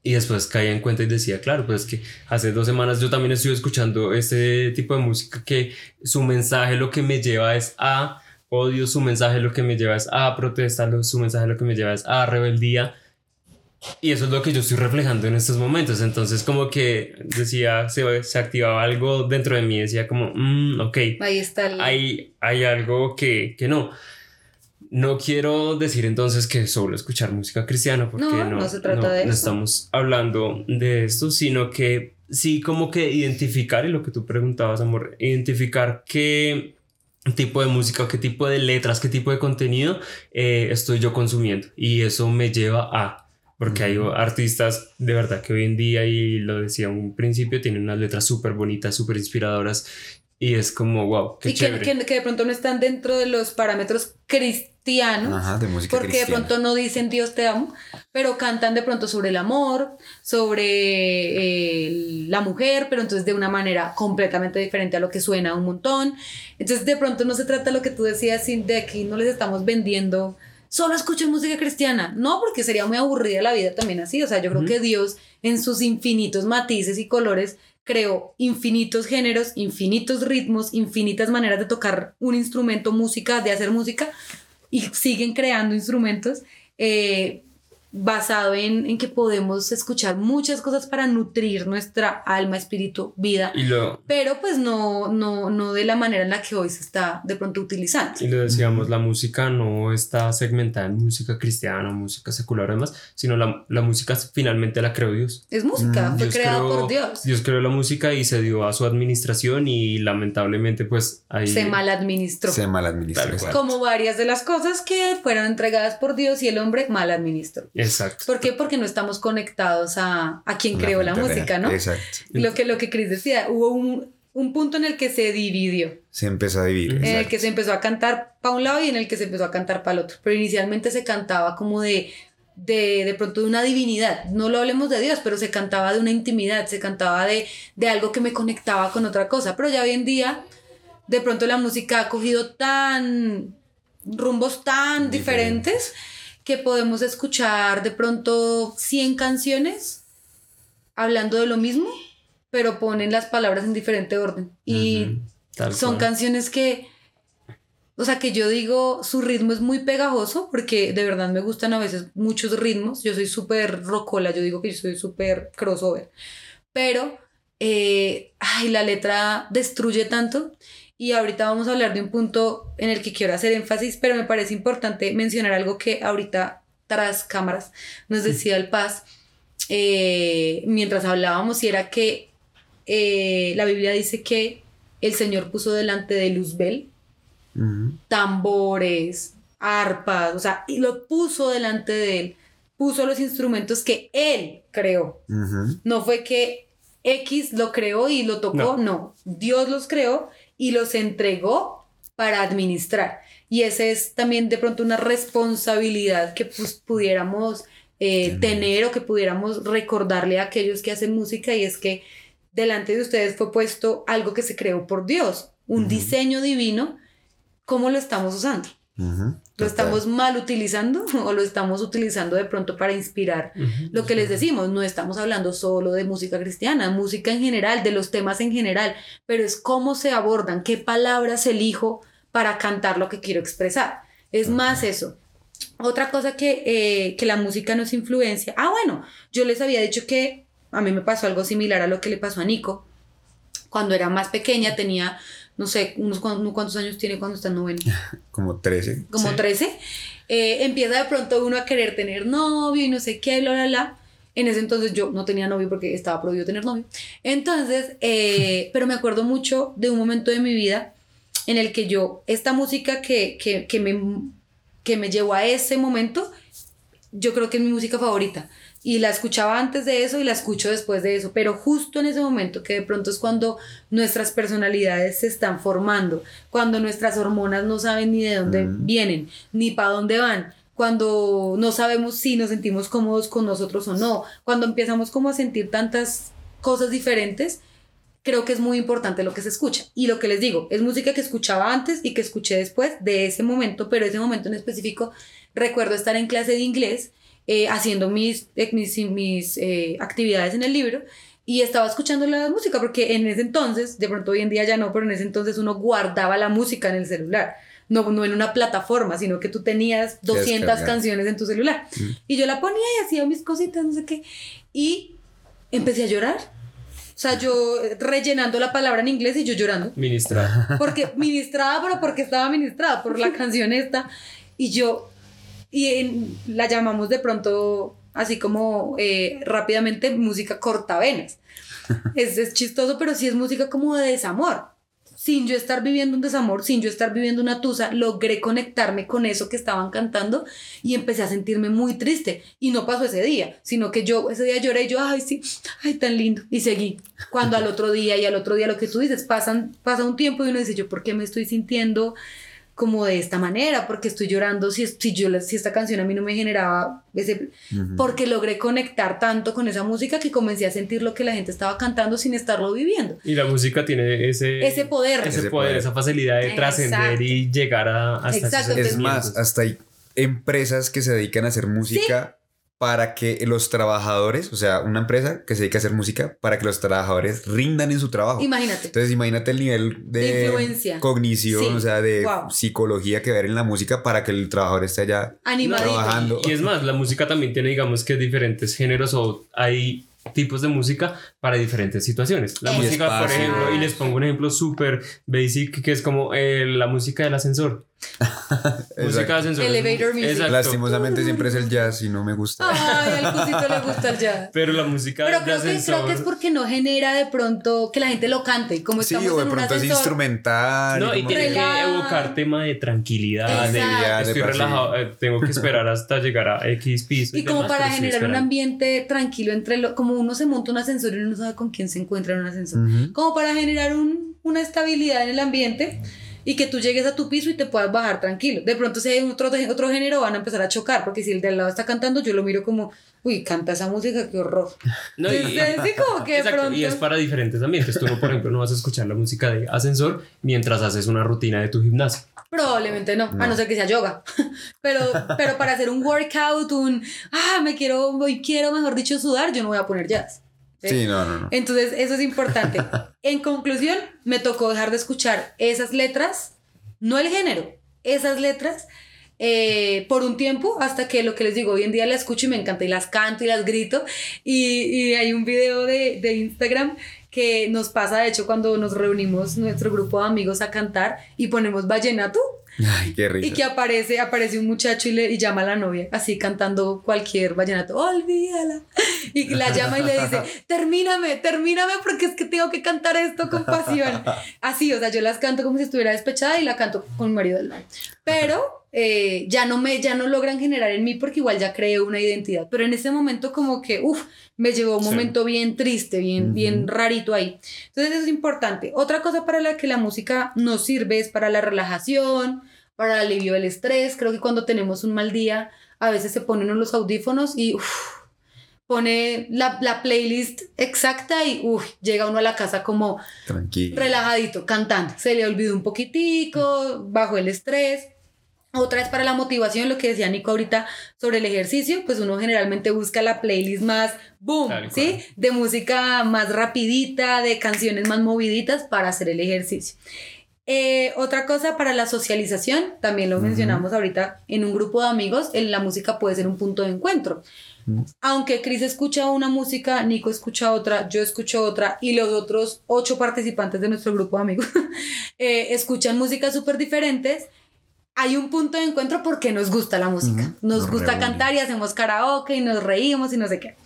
Speaker 4: Y después caía en cuenta y decía, claro, pues que hace dos semanas yo también estoy escuchando este tipo de música que su mensaje lo que me lleva es a odio, su mensaje lo que me lleva es a protesta, su mensaje lo que me lleva es a rebeldía. y eso es lo que yo estoy reflejando en estos momentos. Entonces, como que decía, se, se activaba algo dentro de mí, decía como, mm, ok,
Speaker 2: Ahí está el...
Speaker 4: hay, hay algo que, que no. No quiero decir entonces que solo escuchar música cristiana, porque
Speaker 2: No,
Speaker 4: no,
Speaker 2: no se trata de
Speaker 4: no
Speaker 2: eso.
Speaker 4: estamos hablando de esto, sino que sí como que identificar, y lo que tú preguntabas, amor, identificar qué tipo de música, qué tipo de letras, qué tipo de contenido eh, estoy yo consumiendo. Y eso me lleva a... Porque hay artistas de verdad que hoy en día, y lo decía un principio, tienen unas letras súper bonitas, súper inspiradoras. Y es como, wow, qué
Speaker 2: y que,
Speaker 4: chévere.
Speaker 2: que- que de pronto no están dentro de los parámetros cristianos.
Speaker 3: Ajá, de música
Speaker 2: Porque de pronto no dicen Dios te amo, pero cantan de pronto sobre el amor, sobre eh, la mujer, pero entonces de una manera completamente diferente a lo que suena un montón. Entonces de pronto no se trata lo que tú decías, sin- de aquí no les estamos vendiendo, solo escuchen música cristiana. No, porque sería muy aburrida la vida también así. O sea, yo creo que Dios en sus infinitos matices y colores creó infinitos géneros, infinitos ritmos, infinitas maneras de tocar un instrumento, música, de hacer música y siguen creando instrumentos eh, basado en, en que podemos escuchar muchas cosas para nutrir nuestra alma, espíritu, vida,
Speaker 4: Y lo,
Speaker 2: pero pues no, no, no de la manera en la que hoy se está de pronto utilizando.
Speaker 4: y lo decíamos, la música no está segmentada en música cristiana, música secular, además, sino la, la música finalmente la creó Dios.
Speaker 2: Es música,
Speaker 3: Mm,
Speaker 2: fue
Speaker 4: Dios
Speaker 2: creada
Speaker 4: creó-
Speaker 2: por Dios.
Speaker 4: Dios creó la música y se dio a su administración y lamentablemente pues ahí...
Speaker 2: Se mal administró.
Speaker 3: Se mal administra.
Speaker 4: Tal cual.
Speaker 3: exacto.
Speaker 2: Como varias de las cosas que fueron entregadas por Dios y el hombre mal administró.
Speaker 4: Exacto.
Speaker 2: ¿Por qué? Porque no estamos conectados a, a quien
Speaker 3: La
Speaker 2: creó la música,
Speaker 3: real.
Speaker 2: ¿no?
Speaker 3: Exacto.
Speaker 2: Lo que, lo que Chris decía, hubo un, un punto en el que se dividió,
Speaker 3: Se empezó a dividir.
Speaker 4: En
Speaker 2: en el
Speaker 3: exacto.
Speaker 2: que se empezó a cantar para un lado y en el que se empezó a cantar para el otro. Pero inicialmente se cantaba como de, de, de pronto de una divinidad. No lo hablemos de Dios, pero se cantaba de una intimidad, se cantaba de, de algo que me conectaba con otra cosa. Pero ya hoy en día, de pronto la música ha cogido tan rumbos tan
Speaker 3: diferentes
Speaker 2: que podemos escuchar de pronto 100 canciones hablando de lo mismo, pero ponen las palabras en diferente orden. Y son
Speaker 4: cual.
Speaker 2: canciones que, o sea, que yo digo, su ritmo es muy pegajoso, porque de verdad me gustan a veces muchos ritmos. Yo soy súper rocola, yo digo que yo soy súper crossover. Pero, eh, ay, la letra destruye tanto. Y ahorita vamos a hablar de un punto en el que quiero hacer énfasis, pero me parece importante mencionar algo que ahorita tras cámaras nos decía el Paz eh, mientras hablábamos y era que eh, la Biblia dice que el Señor puso delante de Luzbel tambores, arpas, o sea, y lo puso delante de él, puso los instrumentos que él creó. No fue que X lo creó y lo tocó,
Speaker 4: No.
Speaker 2: no. Dios los creó y los entregó para administrar. Y esa es también de pronto una responsabilidad que pues, pudiéramos eh,
Speaker 3: Tener.
Speaker 2: o que pudiéramos recordarle a aquellos que hacen música y es que delante de ustedes fue puesto algo que se creó por Dios, un diseño divino. ¿Cómo lo estamos usando? ¿Lo
Speaker 3: Total.
Speaker 2: estamos mal utilizando <laughs> o lo estamos utilizando de pronto para inspirar lo que les decimos, no estamos hablando solo de música cristiana, música en general, de los temas en general, pero es cómo se abordan, qué palabras elijo para cantar lo que quiero expresar. Es más eso. Otra cosa que, eh, que la música nos influencia. Ah, bueno, yo les había dicho que a mí me pasó algo similar a lo que le pasó a Nico. Cuando era más pequeña, tenía, no sé, unos cuántos años tiene cuando está en noveno <laughs>
Speaker 3: Como 13.
Speaker 2: como
Speaker 4: Sí.
Speaker 2: 13, eh, empieza de pronto uno a querer tener novio y no sé qué, bla, bla, bla. En ese entonces yo no tenía novio porque estaba prohibido tener novio. Entonces, eh, <laughs> pero me acuerdo mucho de un momento de mi vida en el que yo, esta música que, que, que, me, que me llevó a ese momento, yo creo que es mi música favorita. Y la escuchaba antes de eso y la escucho después de eso. Pero justo en ese momento, que de pronto es cuando nuestras personalidades se están formando, cuando nuestras hormonas no saben ni de dónde
Speaker 3: Mm.
Speaker 2: vienen, ni para dónde van, cuando no sabemos si nos sentimos cómodos con nosotros o no, cuando empezamos como a sentir tantas cosas diferentes, creo que es muy importante lo que se escucha. Y lo que les digo, es música que escuchaba antes y que escuché después de ese momento, pero ese momento en específico recuerdo estar en clase de inglés eh, haciendo mis, eh, mis, mis, eh, actividades en el libro y estaba escuchando la música porque en ese entonces, de pronto hoy en día ya no, pero en ese entonces uno guardaba la música en el celular. no, no en una plataforma, sino que tú tenías 200
Speaker 3: descargar.
Speaker 2: canciones en tu celular.
Speaker 3: Mm.
Speaker 2: Y yo la ponía y hacía mis cositas, no sé qué. Y empecé a llorar. O sea, yo rellenando la palabra en inglés y yo llorando.
Speaker 4: Ministra.
Speaker 2: Porque ministrada, pero porque estaba ministrada por la <laughs> canción esta. Y yo, y en- la llamamos de pronto así como eh, rápidamente música cortavenas. <laughs> Es, es chistoso, pero sí es música como de desamor. Sin yo estar viviendo un desamor, sin yo estar viviendo una tusa, logré conectarme con eso que estaban cantando y empecé a sentirme muy triste. Y no pasó ese día, sino que yo ese día lloré y yo, ay, sí, ay, tan lindo. Y seguí. Cuando al otro día y al otro día, lo que tú dices, pasan, pasa un tiempo y uno dice, yo, ¿por qué me estoy sintiendo como de esta manera? porque estoy llorando si, es- si, yo, si esta canción a mí no me generaba ese... Porque logré conectar tanto con esa música que comencé a sentir lo que la gente estaba cantando sin estarlo viviendo.
Speaker 4: Y la música tiene ese,
Speaker 2: Ese poder.
Speaker 4: ese
Speaker 3: Ese
Speaker 4: poder,
Speaker 3: poder.
Speaker 4: esa facilidad de trascender y llegar a, hasta
Speaker 2: Exacto,
Speaker 3: Es más, hasta hay empresas que se dedican a hacer música para que los trabajadores, o sea, una empresa que se dedica a hacer música para que los trabajadores rindan en su trabajo.
Speaker 2: Imagínate.
Speaker 3: Entonces imagínate el nivel de,
Speaker 2: De influencia.
Speaker 3: cognición,
Speaker 2: Sí.
Speaker 3: o sea, de
Speaker 2: Wow.
Speaker 3: psicología que ver en la música para que el trabajador esté allá
Speaker 2: Animadito.
Speaker 3: trabajando.
Speaker 4: Y es más, la música también tiene, digamos que diferentes géneros o hay tipos de música para diferentes situaciones. La
Speaker 2: Y
Speaker 4: música, por
Speaker 3: espacio.
Speaker 4: ejemplo, y les pongo un ejemplo súper basic que es como eh, la música del ascensor. <laughs> música de ascensor.
Speaker 2: Elevator music.
Speaker 4: Exacto.
Speaker 3: Lastimosamente siempre es el jazz y no me gusta.
Speaker 2: Ay, al cosito le gusta el jazz. <laughs>
Speaker 4: Pero la música
Speaker 2: Pero
Speaker 4: de
Speaker 2: creo que,
Speaker 4: ascensor.
Speaker 2: creo que es porque no genera de pronto que la gente lo cante. Como
Speaker 3: Sí,
Speaker 2: estamos
Speaker 3: o de
Speaker 2: en un
Speaker 3: pronto es instrumental.
Speaker 4: No, y
Speaker 3: como
Speaker 4: tiene
Speaker 3: que-
Speaker 4: que evocar tema de tranquilidad, de
Speaker 2: Exacto.
Speaker 4: estoy
Speaker 3: De
Speaker 4: relajado, eh, tengo que esperar <laughs> hasta llegar a X piso.
Speaker 2: Y como
Speaker 4: demás,
Speaker 2: para generar un ambiente tranquilo entre lo, como uno se monta un ascensor y uno no sabe con quién se encuentra en un ascensor.
Speaker 3: Ujú.
Speaker 2: Como para generar un- una estabilidad en el ambiente y que tú llegues a tu piso y te puedas bajar tranquilo. De pronto si hay otro, otro género van a empezar a chocar porque si el de al lado está cantando yo lo miro como, uy, canta esa música, qué horror.
Speaker 4: No, y-
Speaker 2: sí, como que
Speaker 4: Exacto,
Speaker 2: pronto...
Speaker 4: y es para diferentes ambientes. Tú, no, por ejemplo, no vas a escuchar la música de ascensor mientras haces una rutina de tu gimnasio.
Speaker 2: Probablemente no, a
Speaker 3: No.
Speaker 2: no ser que sea yoga. <laughs> Pero, pero para hacer un workout, un, ah, me quiero, hoy quiero, mejor dicho, sudar, yo no voy a poner jazz. ¿Sí?
Speaker 3: Sí, no, no, no.
Speaker 2: Entonces, eso es importante. <laughs> En conclusión, me tocó dejar de escuchar esas letras, no el género, esas letras, eh, por un tiempo, hasta que lo que les digo, hoy en día las escucho y me encanta, y las canto y las grito. Y, y hay un video de, de Instagram que nos pasa, de hecho, cuando nos reunimos nuestro grupo de amigos a cantar y ponemos vallenato
Speaker 3: Ay, qué risa.
Speaker 2: y que aparece, aparece un muchacho y, le, y llama a la novia, así cantando cualquier vallenato, olvídala. Y la llama y le dice, termíname, termíname porque es que tengo que cantar esto con pasión. <laughs> Así, o sea, yo las canto como si estuviera despechada y la canto con mi marido del lado. Pero eh, ya, no me, ya no logran generar en mí porque igual ya creé una identidad. Pero en ese momento como que, uff, me llevó un
Speaker 4: Sí.
Speaker 2: momento bien triste, bien,
Speaker 3: Ujú.
Speaker 2: bien rarito ahí. Entonces eso es importante. Otra cosa para la que la música nos sirve es para la relajación, para el alivio del estrés. Creo que cuando tenemos un mal día, a veces se ponen unos audífonos y pone la, la playlist exacta y llega uno a la casa como
Speaker 3: Tranquilo.
Speaker 2: relajadito, cantando. Se le olvidó un poquitico, bajo el estrés. Otra es para la motivación, lo que decía Nico ahorita sobre el ejercicio, pues uno generalmente busca la playlist más boom,
Speaker 4: Tal
Speaker 2: ¿sí?
Speaker 4: cual.
Speaker 2: De música más rapidita, de canciones más moviditas para hacer el ejercicio. Eh, otra cosa para la socialización, también lo
Speaker 3: Ujú.
Speaker 2: mencionamos ahorita en un grupo de amigos, en la música puede ser un punto de encuentro.
Speaker 3: Ujú.
Speaker 2: Aunque Chris escucha una música, Nico escucha otra, yo escucho otra y los otros ocho participantes de nuestro grupo de amigos <laughs> eh, escuchan músicas súper diferentes, hay un punto de encuentro porque nos gusta la música.
Speaker 3: Ujú.
Speaker 2: Nos
Speaker 3: Nos
Speaker 2: gusta cantar y hacemos karaoke y nos reímos y no sé qué.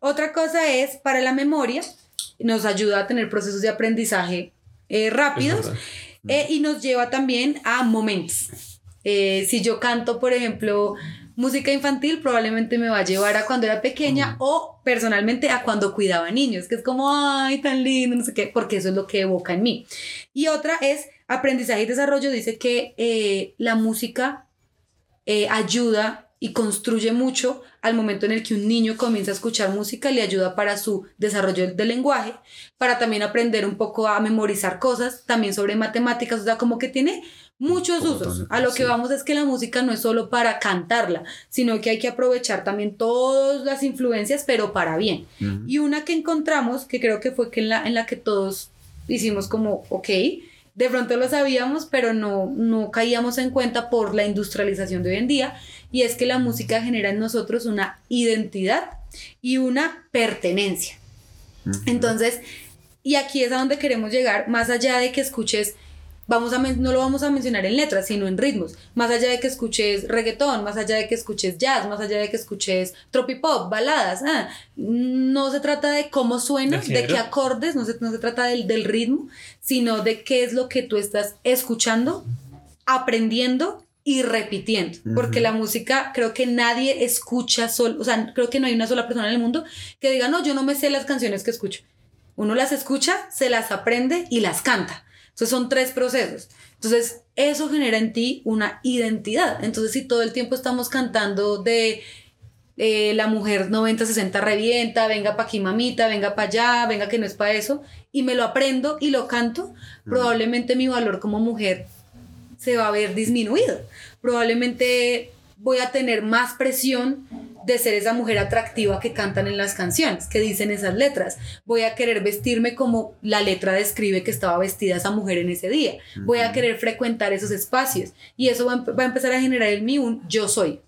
Speaker 2: Otra cosa es para la memoria, nos ayuda a tener procesos de aprendizaje eh, rápidos. Eh, y nos lleva también a momentos. Eh, si yo canto, por ejemplo, música infantil, probablemente me va a llevar a cuando era pequeña o personalmente a cuando cuidaba niños, que es como, ay, tan lindo, no sé qué, porque eso es lo que evoca en mí. Y otra es aprendizaje y desarrollo, dice que eh, la música eh, ayuda y construye mucho al momento en el que un niño comienza a escuchar música, le ayuda para su desarrollo del lenguaje, para también aprender un poco a memorizar cosas, también sobre matemáticas, o sea, como que tiene muchos usos. A lo que vamos es que la música no es solo para cantarla, sino que hay que aprovechar también todas las influencias, pero para bien. Y una que encontramos, que creo que fue que en la, en la que todos hicimos como, ok, de pronto lo sabíamos, pero no, no caíamos en cuenta por la industrialización de hoy en día, y es que la música genera en nosotros una identidad y una pertenencia. Entonces, y aquí es a donde queremos llegar, más allá de que escuches vamos a no lo vamos a mencionar en letras, sino en ritmos. Más allá de que escuches reggaetón, más allá de que escuches jazz, más allá de que escuches tropipop, baladas, ah, no se trata de cómo suena, de qué acordes, no se, no se trata del, del ritmo, sino de qué es lo que tú estás escuchando, aprendiendo y repitiendo, porque la música creo que nadie escucha solo, o sea, creo que no hay una sola persona en el mundo que diga, no, yo no me sé las canciones que escucho. Uno las escucha, se las aprende y las canta. Entonces son tres procesos. Entonces eso genera en ti una identidad. Entonces si todo el tiempo estamos cantando de eh, la mujer 90-60 revienta, venga pa' aquí mamita, venga para allá, venga que no es para eso, y me lo aprendo y lo canto, mm. probablemente mi valor como mujer se va a ver disminuido. Probablemente voy a tener más presión de ser esa mujer atractiva que cantan en las canciones, que dicen esas letras. Voy a querer vestirme como la letra describe que estaba vestida esa mujer en ese día. Voy a querer frecuentar esos espacios y eso va, a empezar a generar en mí un yo soy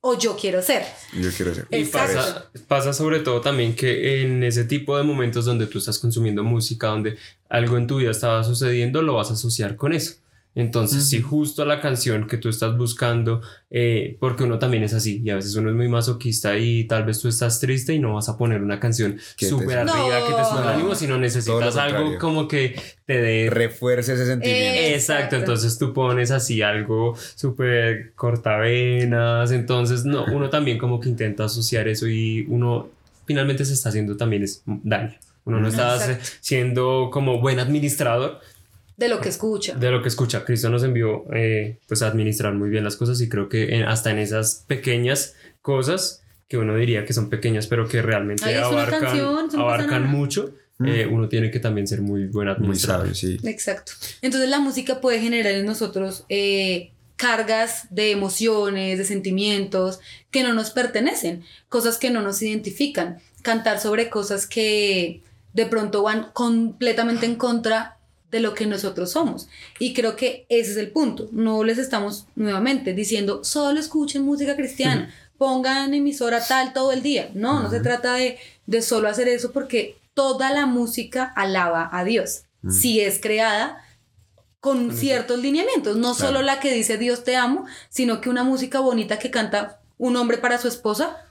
Speaker 2: o yo quiero ser.
Speaker 3: Yo quiero ser.
Speaker 4: Y pasa, pasa sobre todo también que en ese tipo de momentos donde tú estás consumiendo música, donde algo en tu vida estaba sucediendo, lo vas a asociar con eso. Entonces, si justo la canción que tú estás buscando, eh, porque uno también es así, y a veces uno es muy masoquista y tal vez tú estás triste y no vas a poner una canción súper arriba que te suena ánimo, sino necesitas algo como que te dé...
Speaker 3: Refuerce ese sentimiento.
Speaker 4: Exacto, entonces tú pones así algo súper cortavenas, entonces no, uno también como que intenta asociar eso y uno finalmente se está haciendo también es daño. Uno no está siendo como buen administrador,
Speaker 2: de lo que escucha.
Speaker 4: De lo que escucha. Cristo nos envió eh, pues a administrar muy bien las cosas y creo que hasta en esas pequeñas cosas que uno diría que son pequeñas pero que realmente abarcan, abarcan mucho. Mm. Eh, uno tiene que también ser muy buen administrador.
Speaker 3: sí.
Speaker 2: Exacto. Entonces la música puede generar en nosotros eh, cargas de emociones, de sentimientos que no nos pertenecen, cosas que no nos identifican, cantar sobre cosas que de pronto van completamente en contra de lo que nosotros somos. Y creo que ese es el punto. No les estamos nuevamente diciendo, solo escuchen música cristiana, pongan emisora tal todo el día. No, no se trata de, de solo hacer eso porque toda la música alaba a Dios. Si es creada con ciertos lineamientos, no solo la que dice Dios te amo, sino que una música bonita que canta un hombre para su esposa,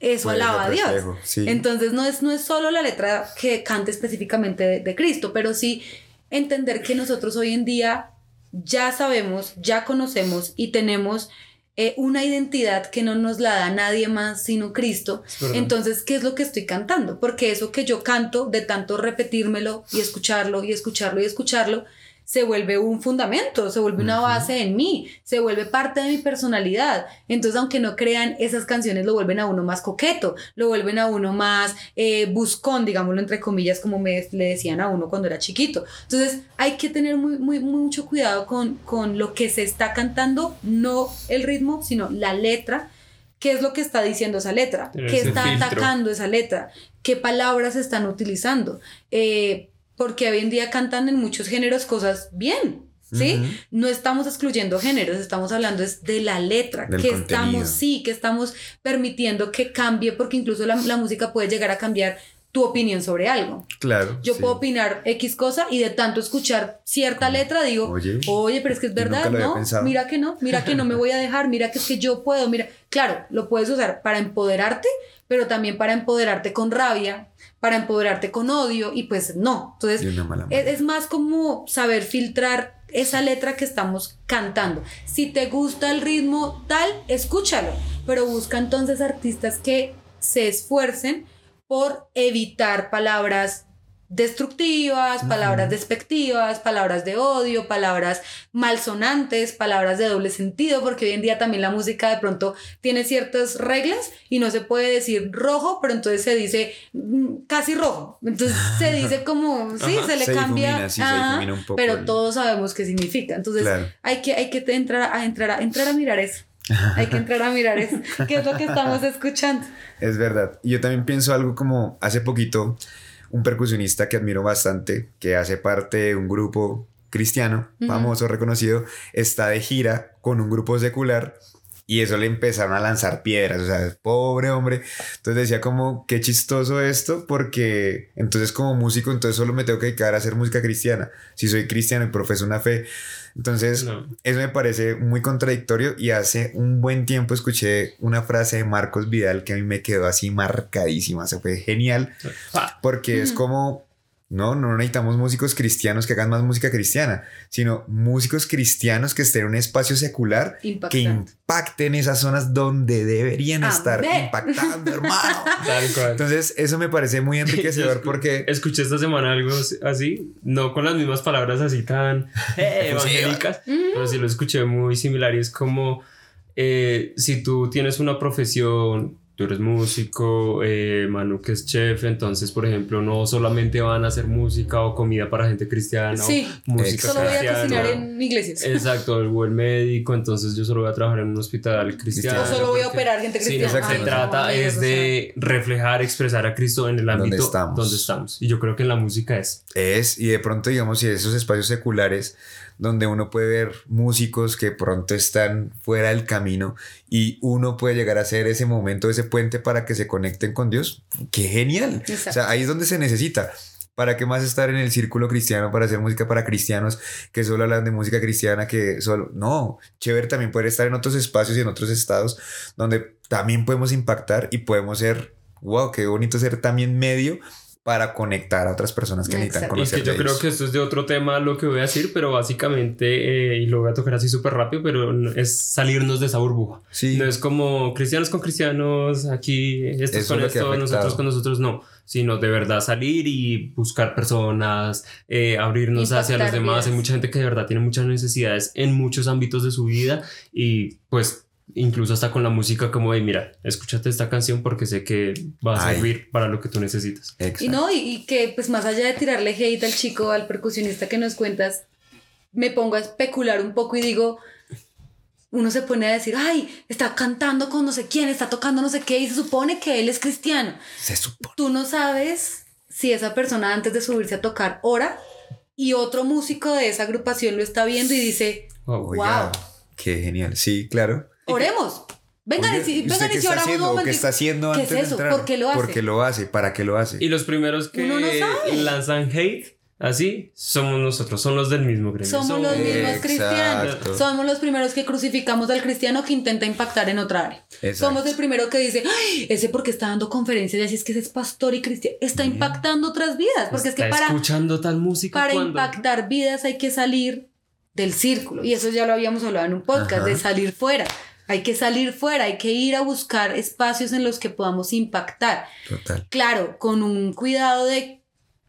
Speaker 2: eso alaba a Dios. Entonces no es, no es solo la letra que cante específicamente de, de Cristo, pero sí entender que nosotros hoy en día ya sabemos, ya conocemos y tenemos eh, una identidad que no nos la da nadie más sino Cristo. Entonces, ¿qué es lo que estoy cantando? Porque eso que yo canto, de tanto repetírmelo y escucharlo y escucharlo y escucharlo, se vuelve un fundamento, se vuelve una base en mí, se vuelve parte de mi personalidad. Entonces, aunque no crean, esas canciones lo vuelven a uno más coqueto, lo vuelven a uno más eh, buscón, digámoslo entre comillas, como me, le decían a uno cuando era chiquito. Entonces, hay que tener muy, muy, mucho cuidado con, con lo que se está cantando, no el ritmo, sino la letra. ¿Qué es lo que está diciendo esa letra? ¿Qué está atacando esa letra? ¿Qué palabras están utilizando? Eh, porque hoy en día cantan en muchos géneros cosas bien, ¿sí? No estamos excluyendo géneros, estamos hablando es de la letra, que estamos, sí, que estamos permitiendo que cambie, porque incluso la, música puede llegar a cambiar tu opinión sobre algo.
Speaker 3: Claro.
Speaker 2: Yo puedo opinar X cosa y de tanto escuchar cierta letra digo, oye, pero es que es verdad, ¿no? Mira que no, mira que no me voy a dejar, mira que es que yo puedo, mira, claro, lo puedes usar para empoderarte, pero también para empoderarte con rabia, para empoderarte con odio y pues no. Entonces es, más como saber filtrar esa letra que estamos cantando. Si te gusta el ritmo tal, escúchalo, pero busca entonces artistas que se esfuercen por evitar palabras destructivas, palabras despectivas, palabras de odio, palabras malsonantes, palabras de doble sentido, porque hoy en día también la música de pronto tiene ciertas reglas y no se puede decir rojo, pero entonces se dice mm, casi rojo. Entonces <laughs> se dice como, sí, se le cambia, pero todos sabemos qué significa. Entonces hay que, hay que entrar a, entrar, a, entrar a mirar eso. Hay que entrar a mirar eso. <laughs> ¿Qué es lo que estamos escuchando?
Speaker 3: Es verdad. Yo también pienso algo como hace poquito un percusionista que admiro bastante, que hace parte de un grupo cristiano, famoso, reconocido, está de gira con un grupo secular y eso le empezaron a lanzar piedras, o sea, pobre hombre. Entonces decía como, qué chistoso esto, porque entonces como músico, entonces solo me tengo que dedicar a hacer música cristiana. Si soy cristiano y profeso una fe. Entonces, eso me parece muy contradictorio y hace un buen tiempo escuché una frase de Marcos Vidal que a mí me quedó así marcadísima, se fue genial, porque es como no, no necesitamos músicos cristianos que hagan más música cristiana, sino músicos cristianos que estén en un espacio secular que impacten esas zonas donde deberían estar impactando, hermano. <laughs> Entonces, eso me parece muy enriquecedor <laughs> porque...
Speaker 4: Escuché esta semana algo así, no con las mismas palabras así tan <laughs> eh, evangélicas, pero sí lo escuché muy similar y es como eh, si tú tienes una profesión tú eres músico, eh, Manu que es chef, entonces, por ejemplo, no solamente van a hacer música o comida para gente cristiana
Speaker 2: sí,
Speaker 4: o música
Speaker 2: solo voy a cocinar en iglesias.
Speaker 4: Exacto, el médico, entonces yo solo voy a trabajar en un hospital cristiano.
Speaker 2: O solo voy a operar gente cristiana.
Speaker 4: Sí, se trata es de reflejar, expresar a Cristo en el ámbito donde estamos. donde estamos. Y yo creo que en la música es.
Speaker 3: Es, y de pronto, digamos, si esos espacios seculares donde uno puede ver músicos que pronto están fuera del camino y uno puede llegar a ser ese momento, ese puente para que se conecten con Dios. ¡Qué genial! O sea, ahí es donde se necesita. ¿Para qué más estar en el círculo cristiano para hacer música para cristianos que solo hablan de música cristiana que solo... No, chévere también poder estar en otros espacios y en otros estados donde también podemos impactar y podemos ser, wow, qué bonito ser también medio para conectar a otras personas que necesitan conocer.
Speaker 4: Y que yo creo que esto es de otro tema lo que voy a decir, pero básicamente, eh, y lo voy a tocar así súper rápido, pero es salirnos de esa burbuja. Sí. No es como cristianos con cristianos, aquí estos con esto, nosotros con nosotros, no. Sino de verdad salir y buscar personas, eh, abrirnos hacia los demás. Hay mucha gente que de verdad tiene muchas necesidades en muchos ámbitos de su vida y pues incluso hasta con la música como de mira, escúchate esta canción porque sé que va a servir para lo que tú necesitas.
Speaker 2: Y no, y, que pues más allá de tirarle hate al chico, al percusionista que nos cuentas, me pongo a especular un poco y digo, uno se pone a decir, ay, está cantando con no sé quién, está tocando no sé qué y se supone que él es cristiano.
Speaker 3: Se supone.
Speaker 2: Tú no sabes si esa persona antes de subirse a tocar ora y otro músico de esa agrupación lo está viendo y dice, wow. wow.
Speaker 3: Qué genial. Sí, claro.
Speaker 2: Oremos. Vengan y, vengan y si oramos
Speaker 3: ¿Qué está haciendo antes
Speaker 2: ¿Qué es eso? ¿Por qué lo hace?
Speaker 3: Porque lo hace, ¿para qué lo hace?
Speaker 4: Y los primeros que lanzan hate Así somos nosotros, son los del mismo gremio.
Speaker 2: Somos, los mismos cristianos. Somos los primeros que crucificamos al cristiano que intenta impactar en otra área. Somos el primero que dice, Ay, ese porque está dando conferencias y así es que ese es pastor y cristiano. Está impactando otras vidas. Porque es que para,
Speaker 4: escuchando tal música.
Speaker 2: Para impactar vidas hay que salir del círculo. Y eso ya lo habíamos hablado en un podcast, de salir fuera. Hay que salir fuera, hay que ir a buscar espacios en los que podamos impactar.
Speaker 3: Total.
Speaker 2: Claro, con un cuidado de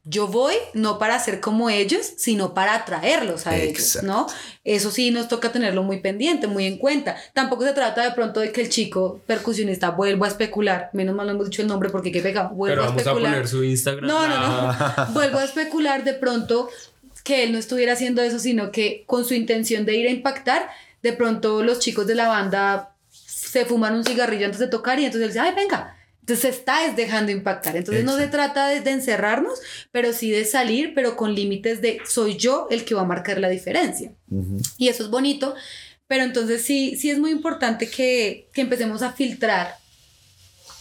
Speaker 2: yo voy no para ser como ellos, sino para atraerlos a ellos, ¿no? Eso sí nos toca tenerlo muy pendiente, muy en cuenta. Tampoco se trata de pronto de que el chico percusionista vuelva a especular, menos mal no hemos dicho el nombre porque qué pega, vuelva
Speaker 4: Pero vamos a, poner su Instagram.
Speaker 2: No, no, no. <laughs> vuelvo a especular de pronto que él no estuviera haciendo eso, sino que con su intención de ir a impactar, de pronto los chicos de la banda se fuman un cigarrillo antes de tocar y entonces él dice, ay, venga. Entonces se está dejando impactar. Entonces no se trata de, encerrarnos, pero sí de salir, pero con límites de soy yo el que va a marcar la diferencia. Y eso es bonito, pero entonces sí, sí es muy importante que, que empecemos a filtrar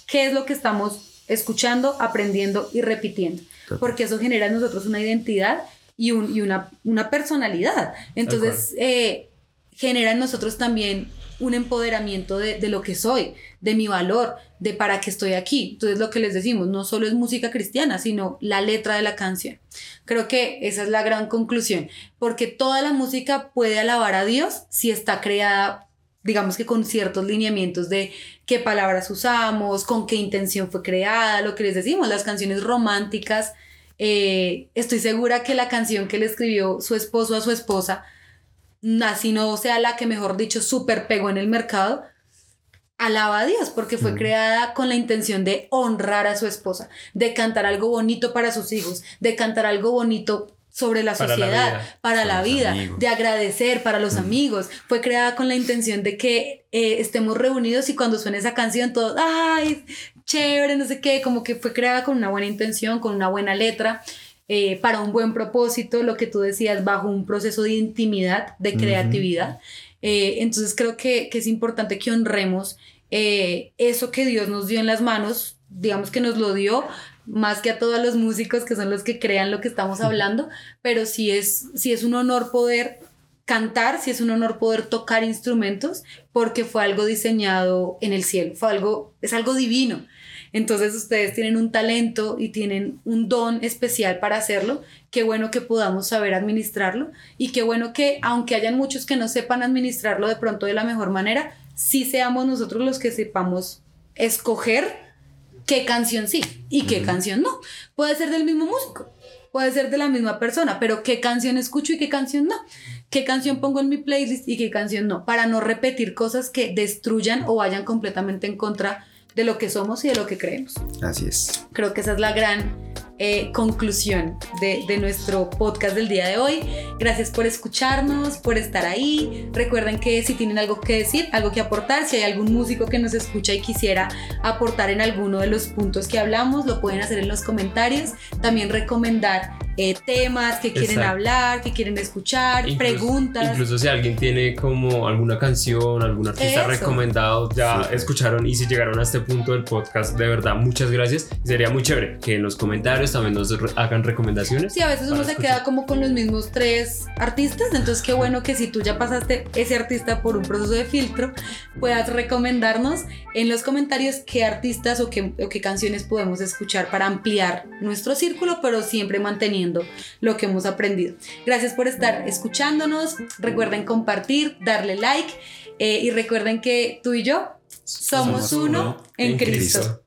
Speaker 2: qué es lo que estamos escuchando, aprendiendo y repitiendo, porque eso genera en nosotros una identidad y, un, y una, una, personalidad. Entonces, genera en nosotros también un empoderamiento de, de, lo que soy, de mi valor, de para qué estoy aquí. Entonces lo que les decimos, no solo es música cristiana, sino la letra de la canción. Creo que esa es la gran conclusión, porque toda la música puede alabar a Dios si está creada, digamos que con ciertos lineamientos de qué palabras usamos, con qué intención fue creada, lo que les decimos, las canciones románticas. Eh, estoy segura que la canción que le escribió su esposo a su esposa, así no sea la que mejor dicho super pegó en el mercado, alaba a Dios porque fue mm. creada con la intención de honrar a su esposa, de cantar algo bonito para sus hijos, de cantar algo bonito sobre la sociedad, para la vida, de agradecer para los mm. amigos. Fue creada con la intención de que eh, estemos reunidos y cuando suene esa canción todos, ay, chévere, no sé qué, como que fue creada con una buena intención, con una buena letra. Eh, para un buen propósito, lo que tú decías, bajo un proceso de intimidad, de creatividad. Eh, entonces creo que, que, es importante que honremos eh, eso que Dios nos dio en las manos, digamos que nos lo dio más que a todos los músicos que son los que crean lo que estamos hablando, pero sí es, sí es un honor poder cantar, sí es un honor poder tocar instrumentos, porque fue algo diseñado en el cielo, fue algo, es algo divino. Entonces ustedes tienen un talento y tienen un don especial para hacerlo. Qué bueno que podamos saber administrarlo y qué bueno que aunque hayan muchos que no sepan administrarlo de pronto de la mejor manera, sí seamos nosotros los que sepamos escoger qué canción sí y qué canción no. Puede ser del mismo músico, puede ser de la misma persona, pero qué canción escucho y qué canción no. Qué canción pongo en mi playlist y qué canción no, para no repetir cosas que destruyan o vayan completamente en contra de lo que somos y de lo que creemos.
Speaker 3: Así es.
Speaker 2: Creo que esa es la gran eh, conclusión de, de, nuestro podcast del día de hoy. Gracias por escucharnos, por estar ahí. Recuerden que si tienen algo que decir, algo que aportar, si hay algún músico que nos escucha y quisiera aportar en alguno de los puntos que hablamos, lo pueden hacer en los comentarios. También recomendar eh, temas que quieren hablar, que quieren escuchar, preguntas.
Speaker 4: Incluso si alguien tiene como alguna canción, algún artista recomendado, ya escucharon y si llegaron a este punto del podcast, de verdad, muchas gracias. Sería muy chévere que en los comentarios también nos hagan recomendaciones.
Speaker 2: Sí, a veces uno se queda como con los mismos tres artistas, entonces qué bueno que si tú ya pasaste ese artista por un proceso de filtro, puedas recomendarnos en los comentarios qué artistas o qué, o qué canciones podemos escuchar para ampliar nuestro círculo, pero siempre manteniendo lo que hemos aprendido. Gracias por estar escuchándonos. Recuerden compartir, darle like eh, y recuerden que tú y yo somos, uno, en, Cristo.